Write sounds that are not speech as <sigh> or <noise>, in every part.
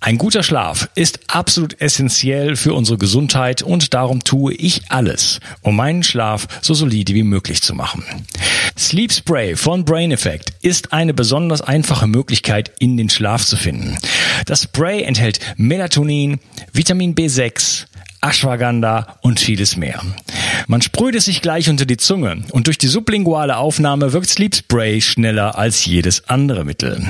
Ein guter Schlaf ist absolut essentiell für unsere Gesundheit und darum tue ich alles, um meinen Schlaf so solide wie möglich zu machen. Sleep Spray von Brain Effect ist eine besonders einfache Möglichkeit, in den Schlaf zu finden. Das Spray enthält Melatonin, Vitamin B6, Ashwagandha und vieles mehr. Man sprüht es sich gleich unter die Zunge und durch die sublinguale Aufnahme wirkt Sleep Spray schneller als jedes andere Mittel.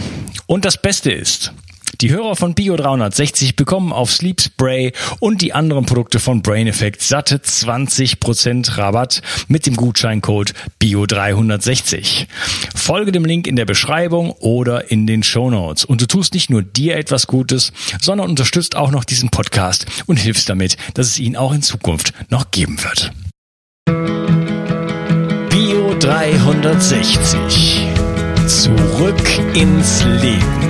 Und das Beste ist, die Hörer von Bio 360 bekommen auf Sleep Spray und die anderen Produkte von Brain Effect satte 20% Rabatt mit dem Gutscheincode Bio 360. Folge dem Link in der Beschreibung oder in den Show Notes und du tust nicht nur dir etwas Gutes, sondern unterstützt auch noch diesen Podcast und hilfst damit, dass es ihn auch in Zukunft noch geben wird. Bio 360. Zurück ins Leben.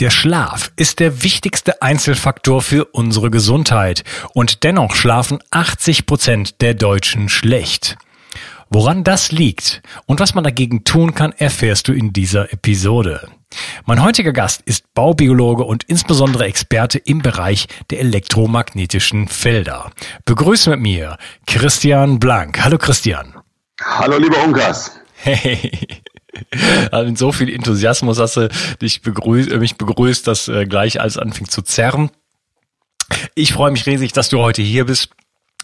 Der Schlaf ist der wichtigste Einzelfaktor für unsere Gesundheit und dennoch schlafen 80 Prozent der Deutschen schlecht. Woran das liegt und was man dagegen tun kann, erfährst du in dieser Episode. Mein heutiger Gast ist Baubiologe und insbesondere Experte im Bereich der elektromagnetischen Felder. Begrüße mit mir Christian Blank. Hallo Christian. Hallo lieber Unkas. Hey. <laughs> <laughs> Also mit so viel Enthusiasmus hast du dich begrüßt, äh, mich begrüßt, dass äh, gleich alles anfing zu zerren. Ich freue mich riesig, dass du heute hier bist.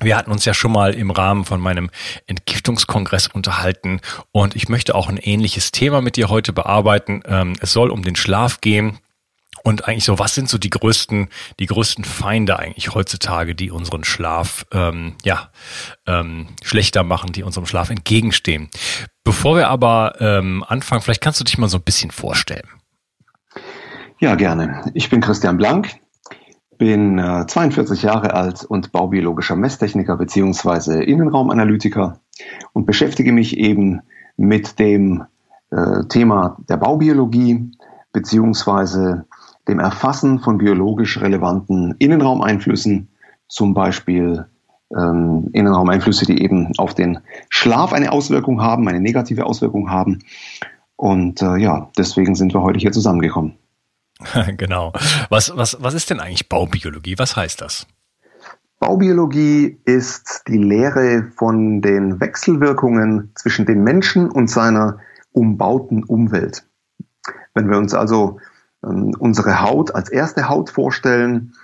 Wir hatten uns ja schon mal im Rahmen von meinem Entgiftungskongress unterhalten und ich möchte auch ein ähnliches Thema mit dir heute bearbeiten. Ähm, es soll um den Schlaf gehen. Und eigentlich so, was sind so die größten, die größten Feinde eigentlich heutzutage, die unseren Schlaf ähm, ja ähm, schlechter machen, die unserem Schlaf entgegenstehen? Bevor wir aber ähm, anfangen, vielleicht kannst du dich mal so ein bisschen vorstellen. Ja, gerne. Ich bin Christian Blank, bin äh, 42 Jahre alt und baubiologischer Messtechniker beziehungsweise Innenraumanalytiker und beschäftige mich eben mit dem äh, Thema der Baubiologie beziehungsweise dem Erfassen von biologisch relevanten Innenraumeinflüssen, zum Beispiel ähm, Innenraumeinflüsse, die eben auf den Schlaf eine Auswirkung haben, eine negative Auswirkung haben. Und äh, ja, deswegen sind wir heute hier zusammengekommen. <laughs> genau. Was, was, was ist denn eigentlich Baubiologie? Was heißt das? Baubiologie ist die Lehre von den Wechselwirkungen zwischen dem Menschen und seiner umbauten Umwelt. Wenn wir uns also unsere Haut als erste Haut vorstellen,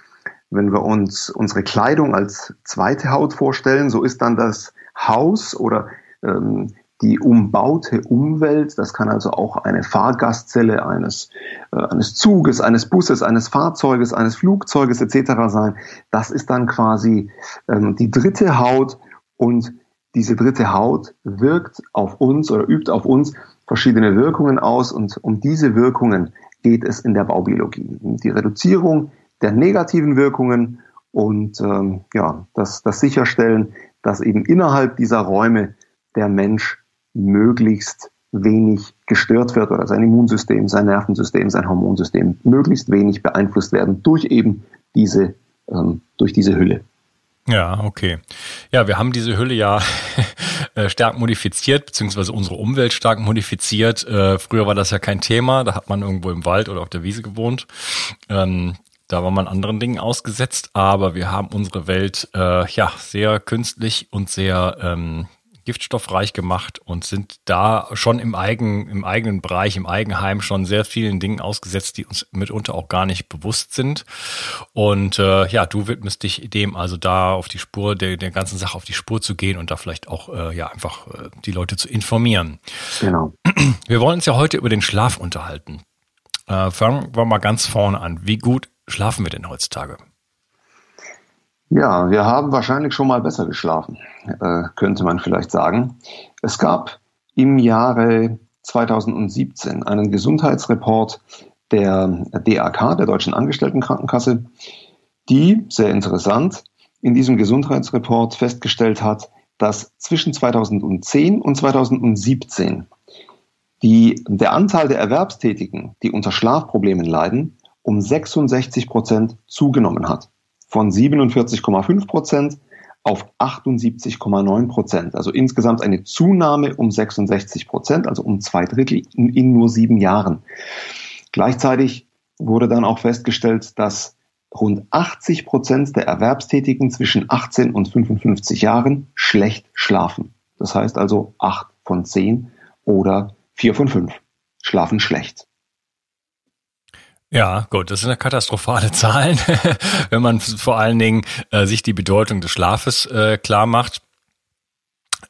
wenn wir uns unsere Kleidung als zweite Haut vorstellen, so ist dann das Haus oder ähm, die umbaute Umwelt, das kann also auch eine Fahrgastzelle eines, äh, eines Zuges, eines Busses, eines Fahrzeuges, eines Flugzeuges etc. sein. Das ist dann quasi ähm, die dritte Haut und diese dritte Haut wirkt auf uns oder übt auf uns verschiedene Wirkungen aus und um diese Wirkungen geht es in der Baubiologie. Die Reduzierung der negativen Wirkungen und ähm, ja, das, das Sicherstellen, dass eben innerhalb dieser Räume der Mensch möglichst wenig gestört wird oder sein Immunsystem, sein Nervensystem, sein Hormonsystem möglichst wenig beeinflusst werden durch eben diese, ähm, durch diese Hülle. Ja, okay. Ja, wir haben diese Hülle ja <laughs> äh, stark modifiziert, beziehungsweise unsere Umwelt stark modifiziert. Äh, früher war das ja kein Thema, da hat man irgendwo im Wald oder auf der Wiese gewohnt. Ähm, Da war man anderen Dingen ausgesetzt, aber wir haben unsere Welt äh, ja sehr künstlich und sehr ähm, giftstoffreich gemacht und sind da schon im, eigen, im eigenen Bereich, im Eigenheim schon sehr vielen Dingen ausgesetzt, die uns mitunter auch gar nicht bewusst sind. Und äh, ja, du widmest dich dem also da auf die Spur, der, der ganzen Sache auf die Spur zu gehen und da vielleicht auch äh, ja einfach äh, die Leute zu informieren. Genau. Wir wollen uns ja heute über den Schlaf unterhalten. Äh, fangen wir mal ganz vorne an. Wie gut schlafen wir denn heutzutage? Ja, wir haben wahrscheinlich schon mal besser geschlafen, äh, könnte man vielleicht sagen. Es gab im Jahre 2017 einen Gesundheitsreport der DAK, der Deutschen Angestelltenkrankenkasse, die, sehr interessant, in diesem Gesundheitsreport festgestellt hat, dass zwischen 2010 und 2017 die, der Anteil der Erwerbstätigen, die unter Schlafproblemen leiden, um 66 Prozent zugenommen hat von 47,5 Prozent auf 78,9 Prozent. Also insgesamt eine Zunahme um 66 Prozent, also um zwei Drittel in, in nur sieben Jahren. Gleichzeitig wurde dann auch festgestellt, dass rund 80 Prozent der Erwerbstätigen zwischen 18 und 55 Jahren schlecht schlafen. Das heißt also acht von zehn oder vier von fünf schlafen schlecht. Ja, gut, das sind ja katastrophale <laughs> Zahlen, wenn man vor allen Dingen äh, sich die Bedeutung des Schlafes äh, klar macht.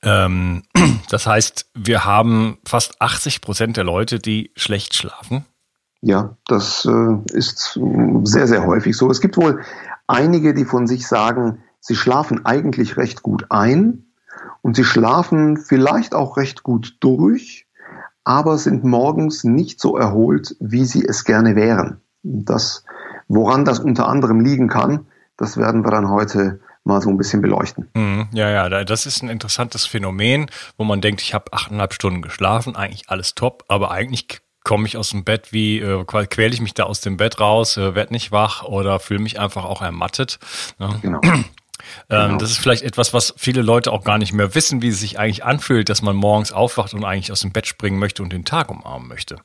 Ähm, <clears throat> das heißt, wir haben fast 80 Prozent der Leute, die schlecht schlafen. Ja, das äh, ist sehr, sehr häufig so. Es gibt wohl einige, die von sich sagen, sie schlafen eigentlich recht gut ein und sie schlafen vielleicht auch recht gut durch aber sind morgens nicht so erholt, wie sie es gerne wären. Das, woran das unter anderem liegen kann, das werden wir dann heute mal so ein bisschen beleuchten. Mhm. ja, ja, das ist ein interessantes Phänomen, wo man denkt, ich habe achteinhalb Stunden geschlafen, eigentlich alles top, aber eigentlich komme ich aus dem Bett, wie äh, quäle ich mich da aus dem Bett raus, äh, werde nicht wach oder fühle mich einfach auch ermattet. Ne? Genau. <clears throat> Ähm, genau. Das ist vielleicht etwas, was viele Leute auch gar nicht mehr wissen, wie es sich eigentlich anfühlt, dass man morgens aufwacht und eigentlich aus dem Bett springen möchte und den Tag umarmen möchte.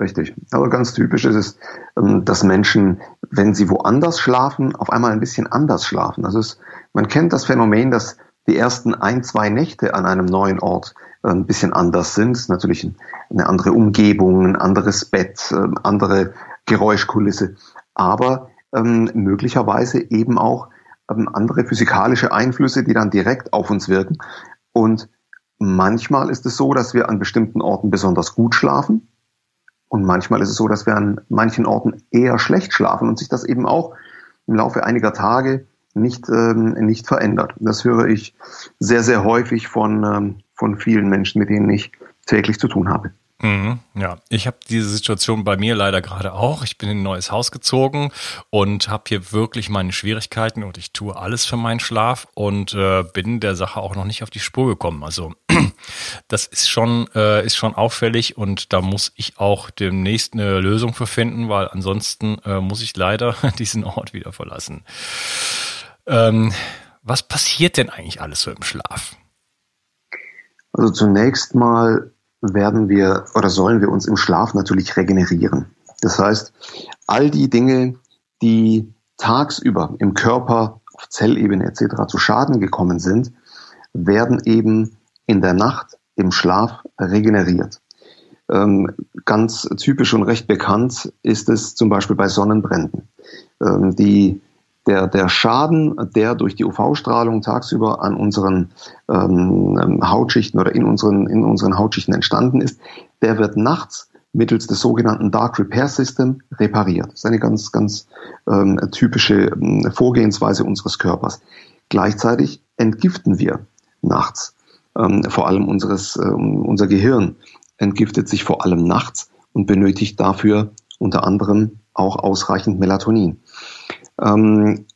Richtig. Aber ganz typisch ist es, ähm, dass Menschen, wenn sie woanders schlafen, auf einmal ein bisschen anders schlafen. Also es, man kennt das Phänomen, dass die ersten ein, zwei Nächte an einem neuen Ort äh, ein bisschen anders sind. Es ist natürlich eine andere Umgebung, ein anderes Bett, ähm, andere Geräuschkulisse, aber ähm, möglicherweise eben auch ähm, andere physikalische Einflüsse, die dann direkt auf uns wirken. Und manchmal ist es so, dass wir an bestimmten Orten besonders gut schlafen. Und manchmal ist es so, dass wir an manchen Orten eher schlecht schlafen und sich das eben auch im Laufe einiger Tage nicht, ähm, nicht verändert. Das höre ich sehr, sehr häufig von, ähm, von vielen Menschen, mit denen ich täglich zu tun habe. Mhm, ja, ich habe diese Situation bei mir leider gerade auch. Ich bin in ein neues Haus gezogen und habe hier wirklich meine Schwierigkeiten und ich tue alles für meinen Schlaf und äh, bin der Sache auch noch nicht auf die Spur gekommen. Also <clears throat> das ist schon äh, ist schon auffällig und da muss ich auch demnächst eine Lösung für finden, weil ansonsten äh, muss ich leider <laughs> diesen Ort wieder verlassen. Ähm, was passiert denn eigentlich alles so im Schlaf? Also zunächst mal werden wir oder sollen wir uns im Schlaf natürlich regenerieren. Das heißt, all die Dinge, die tagsüber im Körper auf Zellebene etc. zu Schaden gekommen sind, werden eben in der Nacht im Schlaf regeneriert. Ähm, ganz typisch und recht bekannt ist es zum Beispiel bei Sonnenbränden. Ähm, die der, der Schaden, der durch die UV-Strahlung tagsüber an unseren ähm, Hautschichten oder in unseren, in unseren Hautschichten entstanden ist, der wird nachts mittels des sogenannten Dark Repair System repariert. Das ist eine ganz, ganz ähm, typische ähm, Vorgehensweise unseres Körpers. Gleichzeitig entgiften wir nachts. Ähm, vor allem unseres, äh, unser Gehirn entgiftet sich vor allem nachts und benötigt dafür unter anderem auch ausreichend Melatonin. Ähm,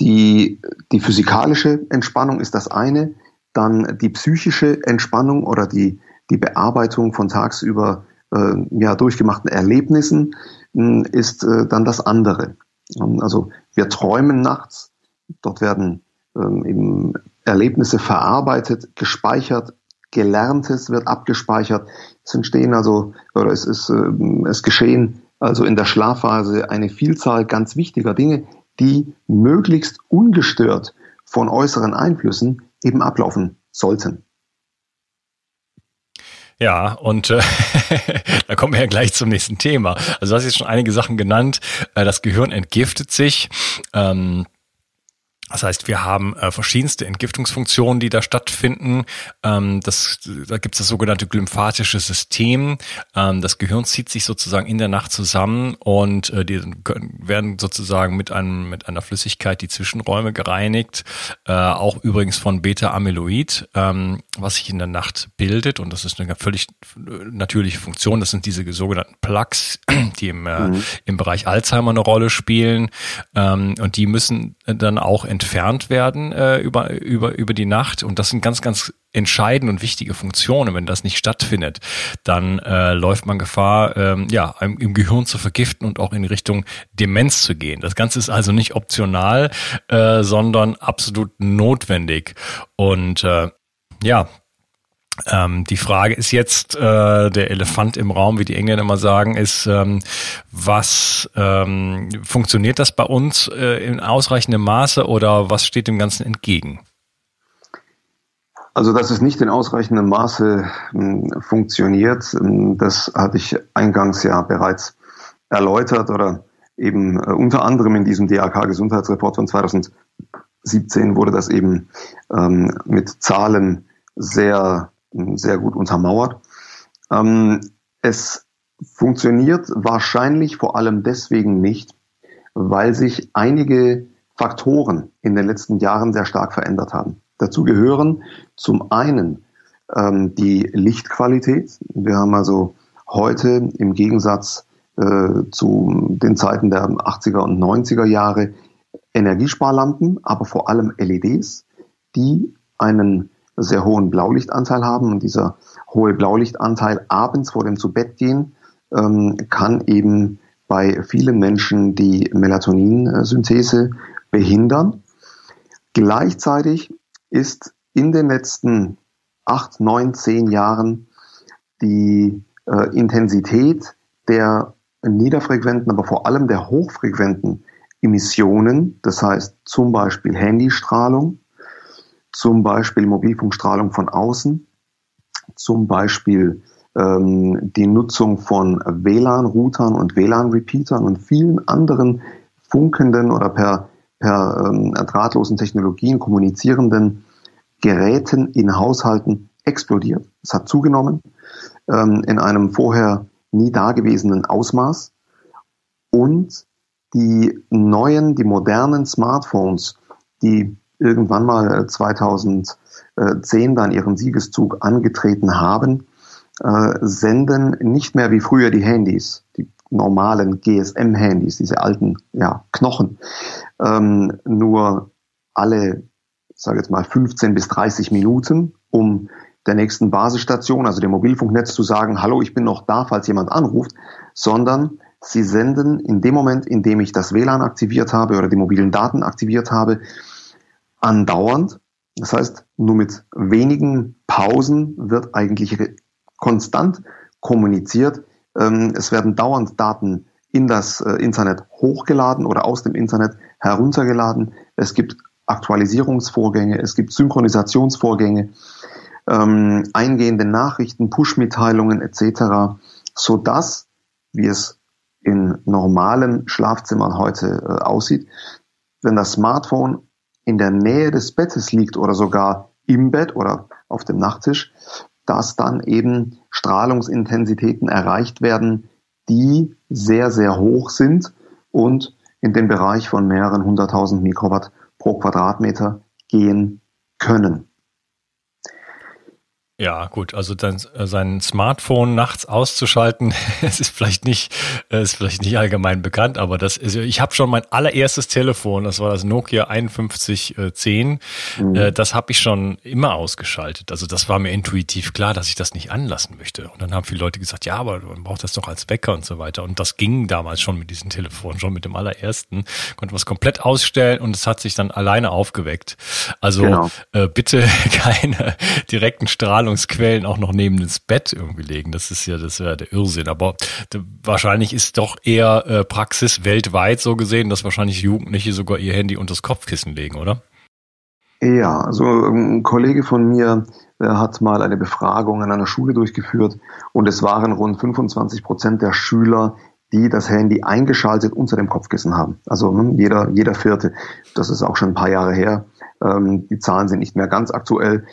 die, die physikalische Entspannung ist das eine, dann die psychische Entspannung oder die, die Bearbeitung von tagsüber äh, ja, durchgemachten Erlebnissen äh, ist äh, dann das andere. Ähm, also wir träumen nachts, dort werden ähm, eben Erlebnisse verarbeitet, gespeichert, Gelerntes wird abgespeichert. Es entstehen also oder es ist äh, es geschehen also in der Schlafphase, eine Vielzahl ganz wichtiger Dinge, die möglichst ungestört von äußeren Einflüssen eben ablaufen sollten. Ja, und äh, <laughs> da kommen wir ja gleich zum nächsten Thema. Also du hast jetzt schon einige Sachen genannt. Äh, das Gehirn entgiftet sich. Ähm, das heißt, wir haben äh, verschiedenste Entgiftungsfunktionen, die da stattfinden. Ähm, das, da gibt es das sogenannte glymphatische System. Ähm, das Gehirn zieht sich sozusagen in der Nacht zusammen und äh, die werden sozusagen mit, einem, mit einer Flüssigkeit die Zwischenräume gereinigt. Äh, auch übrigens von Beta-Amyloid, ähm, was sich in der Nacht bildet. Und das ist eine völlig natürliche Funktion. Das sind diese sogenannten Plaques, <clears throat> die im, äh, mhm. im Bereich Alzheimer eine Rolle spielen. Ähm, und die müssen dann auch entfernt werden äh, über, über, über die Nacht. Und das sind ganz, ganz entscheidende und wichtige Funktionen. Wenn das nicht stattfindet, dann äh, läuft man Gefahr, ähm, ja, im Gehirn zu vergiften und auch in Richtung Demenz zu gehen. Das Ganze ist also nicht optional, äh, sondern absolut notwendig. Und äh, ja, ähm, die Frage ist jetzt, äh, der Elefant im Raum, wie die Engländer immer sagen, ist, ähm, was ähm, funktioniert das bei uns äh, in ausreichendem Maße oder was steht dem Ganzen entgegen? Also, dass es nicht in ausreichendem Maße äh, funktioniert, ähm, das hatte ich eingangs ja bereits erläutert oder eben äh, unter anderem in diesem DAK-Gesundheitsreport von 2017 wurde das eben ähm, mit Zahlen sehr sehr gut untermauert. Ähm, es funktioniert wahrscheinlich vor allem deswegen nicht, weil sich einige Faktoren in den letzten Jahren sehr stark verändert haben. Dazu gehören zum einen ähm, die Lichtqualität. Wir haben also heute im Gegensatz äh, zu den Zeiten der 80er und 90er Jahre Energiesparlampen, aber vor allem LEDs, die einen sehr hohen Blaulichtanteil haben. Und dieser hohe Blaulichtanteil abends vor dem Zubettgehen ähm, kann eben bei vielen Menschen die Melatoninsynthese behindern. Gleichzeitig ist in den letzten acht, neun, zehn Jahren die äh, Intensität der niederfrequenten, aber vor allem der hochfrequenten Emissionen, das heißt zum Beispiel Handystrahlung, zum Beispiel Mobilfunkstrahlung von außen, zum Beispiel ähm, die Nutzung von WLAN-Routern und WLAN-Repeatern und vielen anderen funkenden oder per, per ähm, drahtlosen Technologien kommunizierenden Geräten in Haushalten explodiert. Es hat zugenommen ähm, in einem vorher nie dagewesenen Ausmaß. Und die neuen, die modernen Smartphones, die irgendwann mal 2010 äh, dann ihren Siegeszug angetreten haben, äh, senden nicht mehr wie früher die Handys, die normalen GSM-Handys, diese alten ja, Knochen, ähm, nur alle, sage jetzt mal 15 bis 30 Minuten, um der nächsten Basisstation, also dem Mobilfunknetz zu sagen, hallo, ich bin noch da, falls jemand anruft, sondern sie senden in dem Moment, in dem ich das WLAN aktiviert habe oder die mobilen Daten aktiviert habe, andauernd. Das heißt, nur mit wenigen Pausen wird eigentlich konstant kommuniziert. Ähm, es werden dauernd Daten in das äh, Internet hochgeladen oder aus dem Internet heruntergeladen. Es gibt Aktualisierungsvorgänge, es gibt Synchronisationsvorgänge, ähm, eingehende Nachrichten, Push-Mitteilungen etc., so dass, wie es in normalen Schlafzimmern heute äh, aussieht, wenn das Smartphone in der Nähe des Bettes liegt oder sogar im Bett oder auf dem Nachttisch, dass dann eben Strahlungsintensitäten erreicht werden, die sehr, sehr hoch sind und in den Bereich von mehreren hunderttausend Mikrowatt pro Quadratmeter gehen können. Ja, gut, also dann äh, sein Smartphone nachts auszuschalten, <laughs> es ist vielleicht nicht, äh, ist vielleicht nicht allgemein bekannt, aber das ist, ich habe schon mein allererstes Telefon, das war das Nokia 5110, mhm. Äh, das habe ich schon immer ausgeschaltet. Also das war mir intuitiv klar, dass ich das nicht anlassen möchte. Und dann haben viele Leute gesagt, ja, aber man braucht das doch als Wecker und so weiter. Und das ging damals schon mit diesem Telefon, schon mit dem allerersten, konnte man es komplett ausstellen und es hat sich dann alleine aufgeweckt. Also genau. äh, bitte <laughs> keine direkten Strahlung Strahlungsquellen auch noch neben das Bett irgendwie legen. Das ist ja, das wäre der Irrsinn. Aber wahrscheinlich ist doch eher äh, Praxis weltweit so gesehen, dass wahrscheinlich Jugendliche sogar ihr Handy unter das Kopfkissen legen, oder? Ja, also ein Kollege von mir äh, hat mal eine Befragung an einer Schule durchgeführt und es waren rund 25 Prozent der Schüler, die das Handy eingeschaltet unter dem Kopfkissen haben. Also ne, jeder, jeder vierte. Das ist auch schon ein paar Jahre her. Ähm, die Zahlen sind nicht mehr ganz aktuell,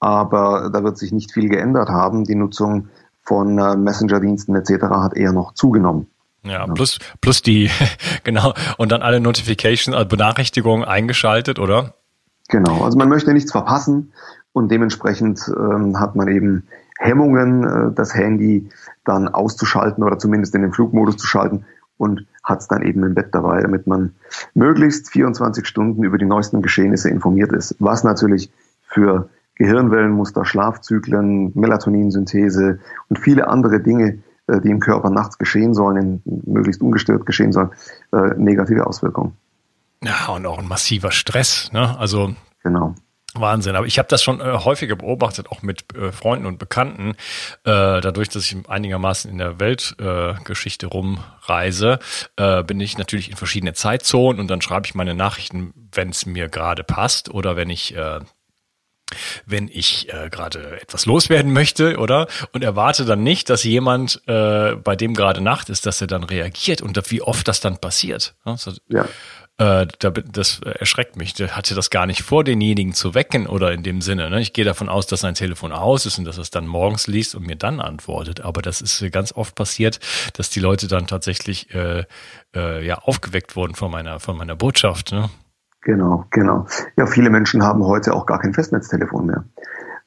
aber da wird sich nicht viel geändert haben. Die Nutzung von äh, Messenger-Diensten etc. hat eher noch zugenommen. Ja, plus, plus die, <laughs> genau, und dann alle Notifications, also Benachrichtigungen eingeschaltet, oder? Genau, also man möchte nichts verpassen und dementsprechend ähm, hat man eben Hemmungen, äh, das Handy dann auszuschalten oder zumindest in den Flugmodus zu schalten und hat es dann eben im Bett dabei, damit man möglichst 24 Stunden über die neuesten Geschehnisse informiert ist. Was natürlich für Gehirnwellenmuster, Schlafzyklen, Melatoninsynthese und viele andere Dinge, äh, die im Körper nachts geschehen sollen, möglichst ungestört geschehen sollen, äh, negative Auswirkungen. Ja, und auch ein massiver Stress. Ne? Also genau. Wahnsinn. Aber ich habe das schon äh, häufiger beobachtet, auch mit äh, Freunden und Bekannten, äh, dadurch, dass ich einigermaßen in der Weltgeschichte rumreise, bin ich natürlich in verschiedene Zeitzonen und dann schreibe ich meine Nachrichten, wenn es mir gerade passt oder wenn ich wenn ich äh, gerade etwas loswerden möchte, oder? Und erwarte dann nicht, dass jemand, äh, bei dem gerade Nacht ist, dass er dann reagiert und wie oft das dann passiert. Also, ja. Äh, das erschreckt mich. Der hatte das gar nicht vor, denjenigen zu wecken oder in dem Sinne. Ne? Ich gehe davon aus, dass sein Telefon aus ist und dass er es dann morgens liest und mir dann antwortet. Aber das ist ganz oft passiert, dass die Leute dann tatsächlich äh, äh, ja aufgeweckt wurden von meiner von meiner Botschaft. Ne? Genau, genau. Ja, viele Menschen haben heute auch gar kein Festnetztelefon mehr.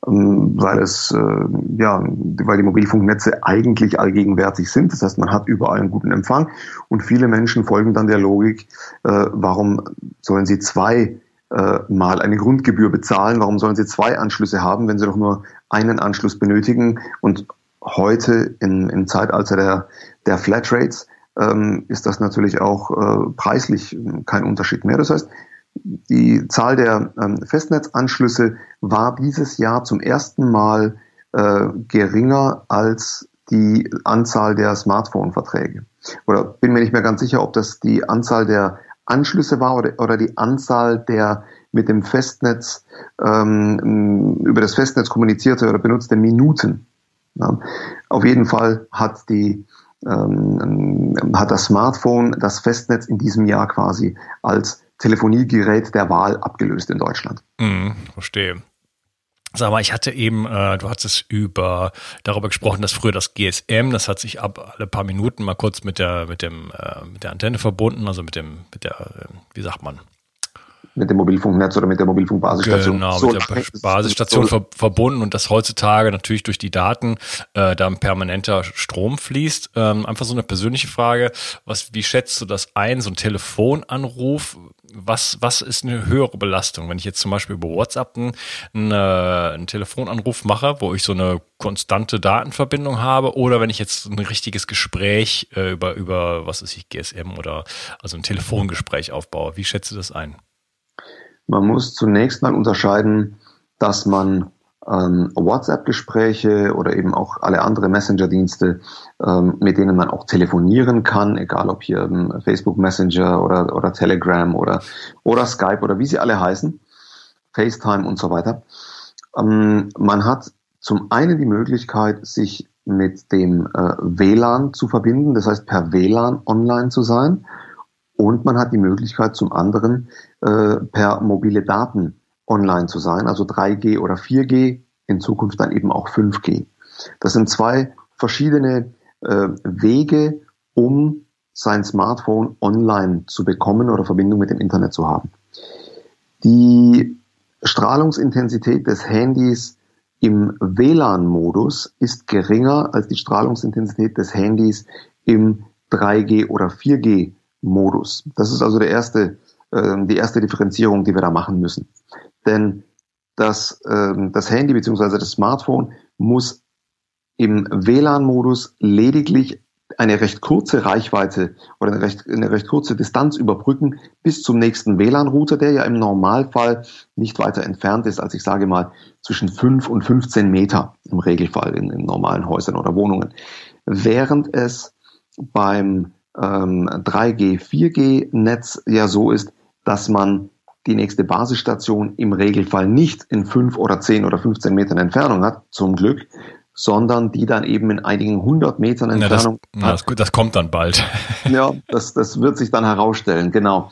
Ähm, weil es äh, ja, weil die Mobilfunknetze eigentlich allgegenwärtig sind. Das heißt, man hat überall einen guten Empfang und viele Menschen folgen dann der Logik, äh, warum sollen sie zwei äh, mal eine Grundgebühr bezahlen? Warum sollen sie zwei Anschlüsse haben, wenn sie doch nur einen Anschluss benötigen? Und heute in, im Zeitalter der, der Flatrates ähm, ist das natürlich auch preislich kein Unterschied mehr. Das heißt, die Zahl der ähm, Festnetzanschlüsse war dieses Jahr zum ersten Mal äh, geringer als die Anzahl der Smartphone-Verträge. Oder bin mir nicht mehr ganz sicher, ob das die Anzahl der Anschlüsse war oder, oder die Anzahl der mit dem Festnetz ähm, über das Festnetz kommunizierte oder benutzte Minuten. Ja. Auf jeden Fall hat die ähm, hat das Smartphone das Festnetz in diesem Jahr quasi als Telefoniegerät der Wahl abgelöst in Deutschland. Mhm, verstehe. Sag mal, ich hatte eben, äh, du hattest über darüber gesprochen, dass früher das GSM, das hat sich ab alle paar Minuten mal kurz mit der mit dem äh, mit der Antenne verbunden, also mit dem mit der äh, wie sagt man mit dem Mobilfunknetz oder mit der Mobilfunkbasisstation. Genau, so mit der Basisstation so verbunden und dass heutzutage natürlich durch die Daten äh, da ein permanenter Strom fließt. Ähm, einfach so eine persönliche Frage, was, wie schätzt du das ein, so ein Telefonanruf? Was, was ist eine höhere Belastung? Wenn ich jetzt zum Beispiel über WhatsApp einen, einen Telefonanruf mache, wo ich so eine konstante Datenverbindung habe, oder wenn ich jetzt ein richtiges Gespräch äh, über, über, was ist ich, GSM oder also ein Telefongespräch aufbaue. Wie schätzt du das ein? Man muss zunächst mal unterscheiden, dass man ähm, WhatsApp-Gespräche oder eben auch alle andere Messenger-Dienste, ähm, mit denen man auch telefonieren kann, egal ob hier ähm, Facebook Messenger oder, oder Telegram oder, oder Skype oder wie sie alle heißen, FaceTime und so weiter. Ähm, man hat zum einen die Möglichkeit, sich mit dem äh, WLAN zu verbinden, das heißt per WLAN online zu sein. Und man hat die Möglichkeit zum anderen äh, per mobile Daten online zu sein, also 3G oder 4G, in Zukunft dann eben auch 5G. Das sind zwei verschiedene äh, Wege, um sein Smartphone online zu bekommen oder Verbindung mit dem Internet zu haben. Die Strahlungsintensität des Handys im WLAN-Modus ist geringer als die Strahlungsintensität des Handys im 3G oder 4G Modus. Das ist also der erste, äh, die erste Differenzierung, die wir da machen müssen. Denn das, äh, das Handy bzw. das Smartphone muss im WLAN-Modus lediglich eine recht kurze Reichweite oder eine recht, eine recht kurze Distanz überbrücken bis zum nächsten WLAN-Router, der ja im Normalfall nicht weiter entfernt ist, als ich sage mal zwischen 5 und 15 Meter im Regelfall in, in normalen Häusern oder Wohnungen. Während es beim ähm, 3G, 4G-Netz ja so ist, dass man die nächste Basisstation im Regelfall nicht in 5 oder 10 oder 15 Metern Entfernung hat, zum Glück, sondern die dann eben in einigen hundert Metern Entfernung. Ja, das, das, das, kommt dann bald. <laughs> ja, das, das wird sich dann herausstellen, genau.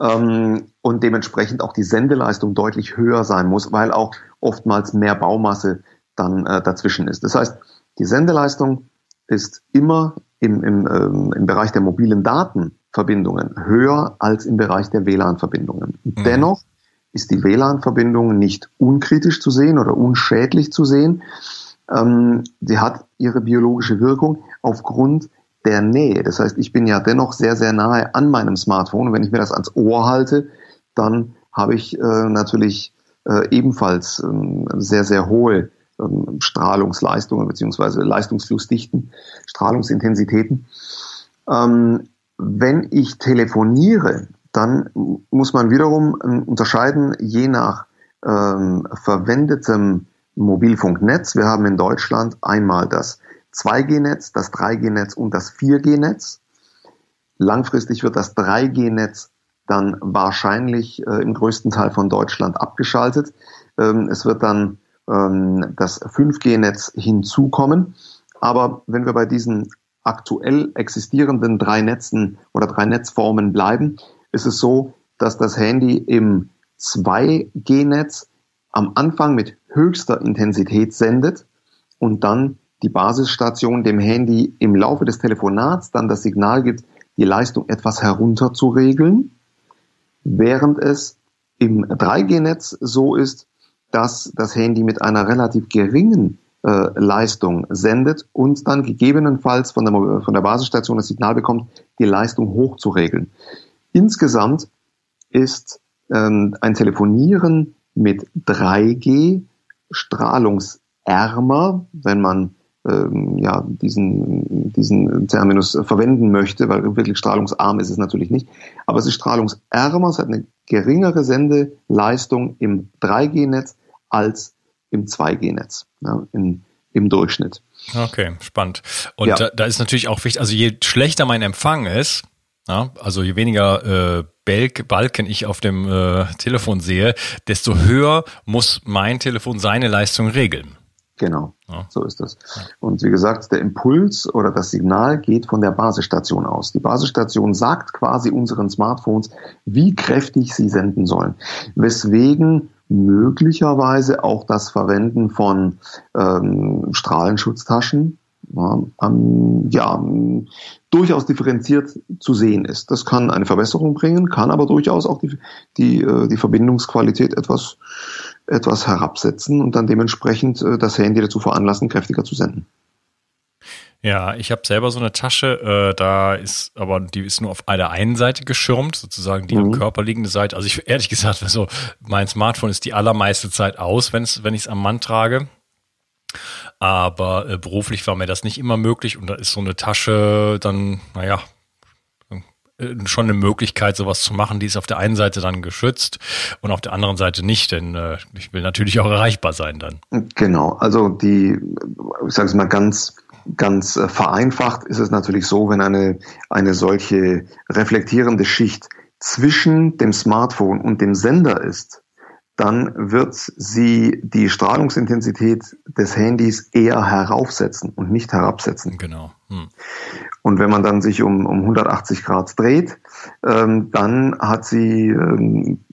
Ähm, und dementsprechend auch die Sendeleistung deutlich höher sein muss, weil auch oftmals mehr Baumasse dann äh, dazwischen ist. Das heißt, die Sendeleistung ist immer im, im, ähm, im Bereich der mobilen Datenverbindungen höher als im Bereich der WLAN-Verbindungen. Mhm. Dennoch ist die WLAN-Verbindung nicht unkritisch zu sehen oder unschädlich zu sehen, ähm, sie hat ihre biologische Wirkung aufgrund der Nähe. Das heißt, ich bin ja dennoch sehr, sehr nahe an meinem Smartphone. Und wenn ich mir das ans Ohr halte, dann habe ich äh, natürlich äh, ebenfalls ähm, sehr, sehr hohe ähm, Strahlungsleistungen beziehungsweise Leistungsflussdichten, Strahlungsintensitäten. Ähm, wenn ich telefoniere, dann muss man wiederum ähm, unterscheiden, je nach ähm, verwendetem Mobilfunknetz. Wir haben in Deutschland einmal das 2G-Netz, das 3G-Netz und das 4G-Netz. Langfristig wird das 3G-Netz dann wahrscheinlich äh, im größten Teil von Deutschland abgeschaltet. Ähm, es wird dann ähm, das 5G-Netz hinzukommen. Aber wenn wir bei diesen aktuell existierenden drei Netzen oder drei Netzformen bleiben, ist es so, dass das Handy im 2G-Netz am Anfang mit höchster Intensität sendet und dann die Basisstation dem Handy im Laufe des Telefonats dann das Signal gibt, die Leistung etwas herunter zu regeln, während es im 3G-Netz so ist, dass das Handy mit einer relativ geringen äh, Leistung sendet und dann gegebenenfalls von der, von der Basisstation das Signal bekommt, die Leistung hoch zu regeln. Insgesamt ist ähm, ein Telefonieren mit 3G strahlungsärmer, wenn man ähm, ja, diesen, diesen Terminus verwenden möchte, weil wirklich strahlungsarm ist es natürlich nicht. Aber es ist strahlungsärmer, es hat eine geringere Sendeleistung im 3G-Netz als im 2G-Netz ja, im, im Durchschnitt. Okay, spannend. Und ja. da, da, ist natürlich auch wichtig, also je schlechter mein Empfang ist, ja, also je weniger äh, Balken ich auf dem äh, Telefon sehe, desto höher muss mein Telefon seine Leistung regeln. Genau, ja. so ist das. Und wie gesagt, der Impuls oder das Signal geht von der Basisstation aus. Die Basisstation sagt quasi unseren Smartphones, wie kräftig sie senden sollen. Weswegen möglicherweise auch das Verwenden von ähm, Strahlenschutztaschen ja, ähm, ja, durchaus differenziert zu sehen ist. Das kann eine Verbesserung bringen, kann aber durchaus auch die, die, äh, die Verbindungsqualität etwas, etwas herabsetzen und dann dementsprechend äh, das Handy dazu veranlassen, kräftiger zu senden. Ja, ich habe selber so eine Tasche, äh, da ist aber die ist nur auf der einen Seite geschirmt, sozusagen die mhm. am Körper liegende Seite. Also ich ehrlich gesagt, so mein Smartphone ist die allermeiste Zeit aus, wenn's, wenn ich es am Mann trage. Aber äh, beruflich war mir das nicht immer möglich und da ist so eine Tasche dann, naja, äh, schon eine Möglichkeit, sowas zu machen. Die ist auf der einen Seite dann geschützt und auf der anderen Seite nicht, denn äh, ich will natürlich auch erreichbar sein dann. Genau, also die, ich sage es mal ganz ganz äh, vereinfacht ist es natürlich so, wenn eine eine solche reflektierende Schicht zwischen dem Smartphone und dem Sender ist, dann wird sie die Strahlungsintensität des Handys eher heraufsetzen und nicht herabsetzen. Genau. Hm. Und wenn man dann sich um, um 180 Grad dreht, ähm, dann hat sie ähm,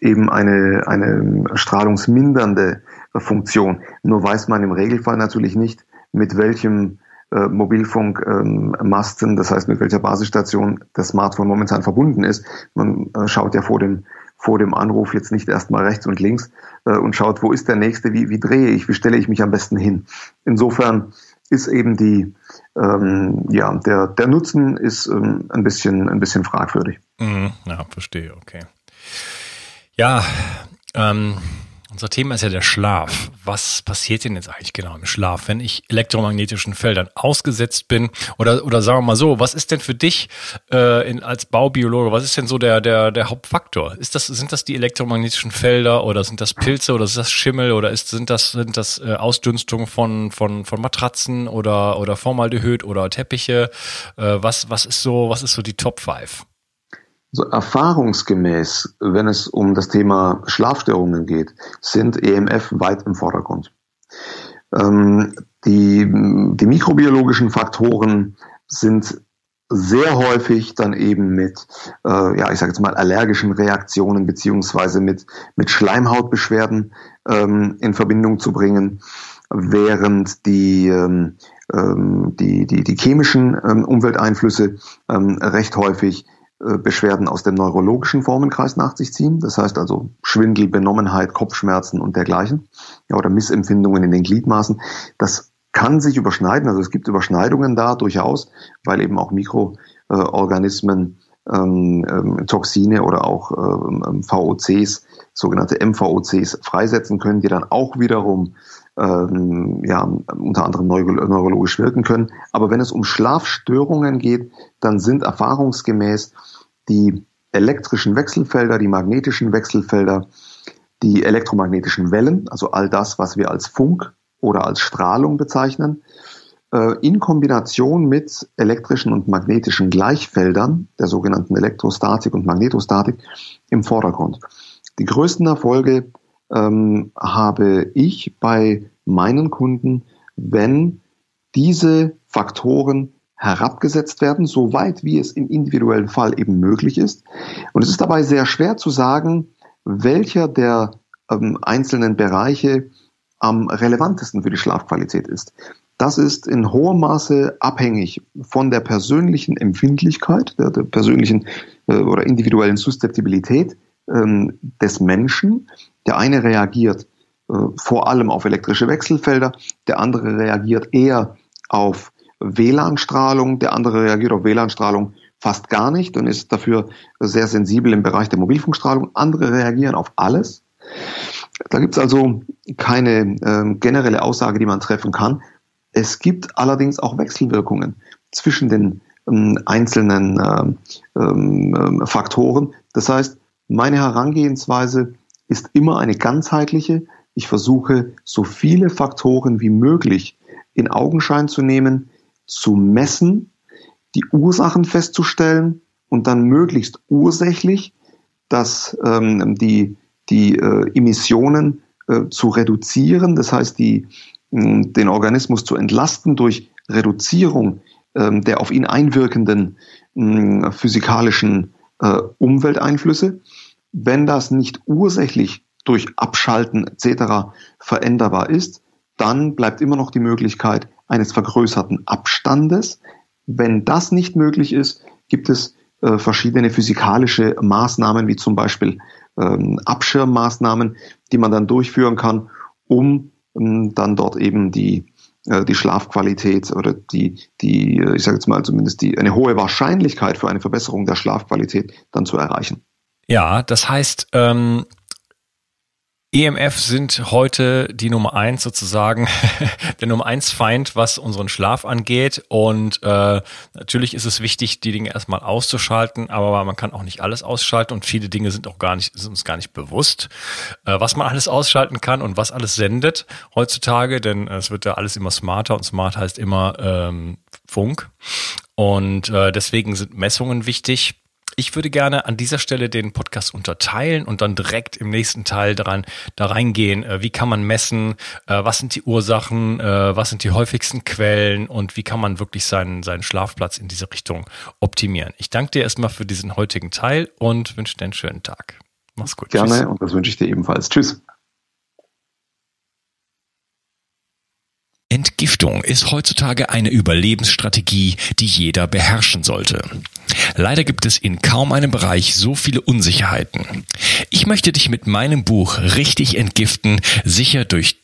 eben eine, eine strahlungsmindernde Funktion. Nur weiß man im Regelfall natürlich nicht, mit welchem äh, Mobilfunkmasten, ähm, das heißt mit welcher Basisstation das Smartphone momentan verbunden ist. Man äh, schaut ja vor dem vor dem Anruf jetzt nicht erstmal rechts und links äh, und schaut, wo ist der nächste, wie, wie drehe ich, wie stelle ich mich am besten hin. Insofern ist eben die, ähm, ja, der, der Nutzen ist ähm, ein bisschen, ein bisschen fragwürdig. Mhm, ja, verstehe, okay. Ja, ähm, Unser Thema ist ja der Schlaf. Was passiert denn jetzt eigentlich genau im Schlaf, wenn ich elektromagnetischen Feldern ausgesetzt bin? Oder, oder sagen wir mal so, was ist denn für dich äh, in, als Baubiologe, was ist denn so der, der, der Hauptfaktor? Ist das, sind das die elektromagnetischen Felder oder sind das Pilze oder ist das Schimmel oder ist, sind das, sind das äh, Ausdünstungen von, von, von Matratzen oder, oder Formaldehyd oder Teppiche? Äh, was, was ist so, was ist so die Top 5? So erfahrungsgemäß, wenn es um das Thema Schlafstörungen geht, sind EMF weit im Vordergrund. Ähm, die, die mikrobiologischen Faktoren sind sehr häufig dann eben mit, äh, ja, ich sage jetzt mal allergischen Reaktionen beziehungsweise mit mit Schleimhautbeschwerden ähm, in Verbindung zu bringen, während die ähm, ähm die, die, die chemischen ähm, Umwelteinflüsse ähm, recht häufig Beschwerden aus dem neurologischen Formenkreis nach sich ziehen. Das heißt also Schwindel, Benommenheit, Kopfschmerzen und dergleichen. Ja, oder Missempfindungen in den Gliedmaßen. Das kann sich überschneiden. Also es gibt Überschneidungen da durchaus, weil eben auch Mikroorganismen ähm, ähm, Toxine oder auch ähm, ähm VOCs, sogenannte MVOCs freisetzen können, die dann auch wiederum ähm, ja, unter anderem neurologisch wirken können. Aber wenn es um Schlafstörungen geht, dann sind erfahrungsgemäß die elektrischen Wechselfelder, die magnetischen Wechselfelder, die elektromagnetischen Wellen, also all das, was wir als Funk oder als Strahlung bezeichnen, äh, in Kombination mit elektrischen und magnetischen Gleichfeldern, der sogenannten Elektrostatik und Magnetostatik, im Vordergrund. Die größten Erfolge ähm, habe ich bei meinen Kunden, wenn diese Faktoren herabgesetzt werden, so weit wie es im individuellen Fall eben möglich ist. Und es ist dabei sehr schwer zu sagen, welcher der ähm, einzelnen Bereiche am relevantesten für die Schlafqualität ist. Das ist in hohem Maße abhängig von der persönlichen Empfindlichkeit, der, der persönlichen äh, oder individuellen Suszeptibilität ähm, des Menschen. Der eine reagiert äh, vor allem auf elektrische Wechselfelder, der andere reagiert eher auf WLAN-Strahlung, der andere reagiert auf WLAN-Strahlung fast gar nicht und ist dafür sehr sensibel im Bereich der Mobilfunkstrahlung. Andere reagieren auf alles. Da gibt es also keine äh, generelle Aussage, die man treffen kann. Es gibt allerdings auch Wechselwirkungen zwischen den ähm, einzelnen äh, ähm, Faktoren. Das heißt, meine Herangehensweise ist immer eine ganzheitliche. Ich versuche, so viele Faktoren wie möglich in Augenschein zu nehmen, zu messen, die Ursachen festzustellen und dann möglichst ursächlich dass ähm, die, die äh, Emissionen äh, zu reduzieren, das heißt die, äh, den Organismus zu entlasten durch Reduzierung äh, der auf ihn einwirkenden äh, physikalischen äh, Umwelteinflüsse. Wenn das nicht ursächlich durch Abschalten etc. veränderbar ist, dann bleibt immer noch die Möglichkeit eines vergrößerten Abstandes. Wenn das nicht möglich ist, gibt es äh, verschiedene physikalische Maßnahmen, wie zum Beispiel ähm, Abschirmmaßnahmen, die man dann durchführen kann, um ähm, dann dort eben die die Schlafqualität oder die, die, äh, ich sage jetzt mal zumindest die, eine hohe Wahrscheinlichkeit für eine Verbesserung der Schlafqualität dann zu erreichen. Ja, das heißt, ähm, EMF sind heute die Nummer eins sozusagen, <laughs> der Nummer eins Feind, was unseren Schlaf angeht. Und äh, natürlich ist es wichtig, die Dinge erstmal auszuschalten, aber man kann auch nicht alles ausschalten und viele Dinge sind auch gar nicht, sind uns gar nicht bewusst, äh, was man alles ausschalten kann und was alles sendet heutzutage, denn es wird ja alles immer smarter und smart heißt immer ähm, Funk. Und äh, deswegen sind Messungen wichtig. Ich würde gerne an dieser Stelle den Podcast unterteilen und dann direkt im nächsten Teil daran, da reingehen. Äh, wie kann man messen? Äh, was sind die Ursachen? Äh, was sind die häufigsten Quellen? Und wie kann man wirklich seinen, seinen Schlafplatz in diese Richtung optimieren? Ich danke dir erstmal für diesen heutigen Teil und wünsche dir einen schönen Tag. Mach's gut. Gerne Tschüss. und das wünsche ich dir ebenfalls. Tschüss. Entgiftung ist heutzutage eine Überlebensstrategie, die jeder beherrschen sollte. Leider gibt es in kaum einem Bereich so viele Unsicherheiten. Ich möchte dich mit meinem Buch Richtig entgiften sicher durch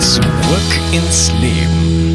Zurück ins Leben.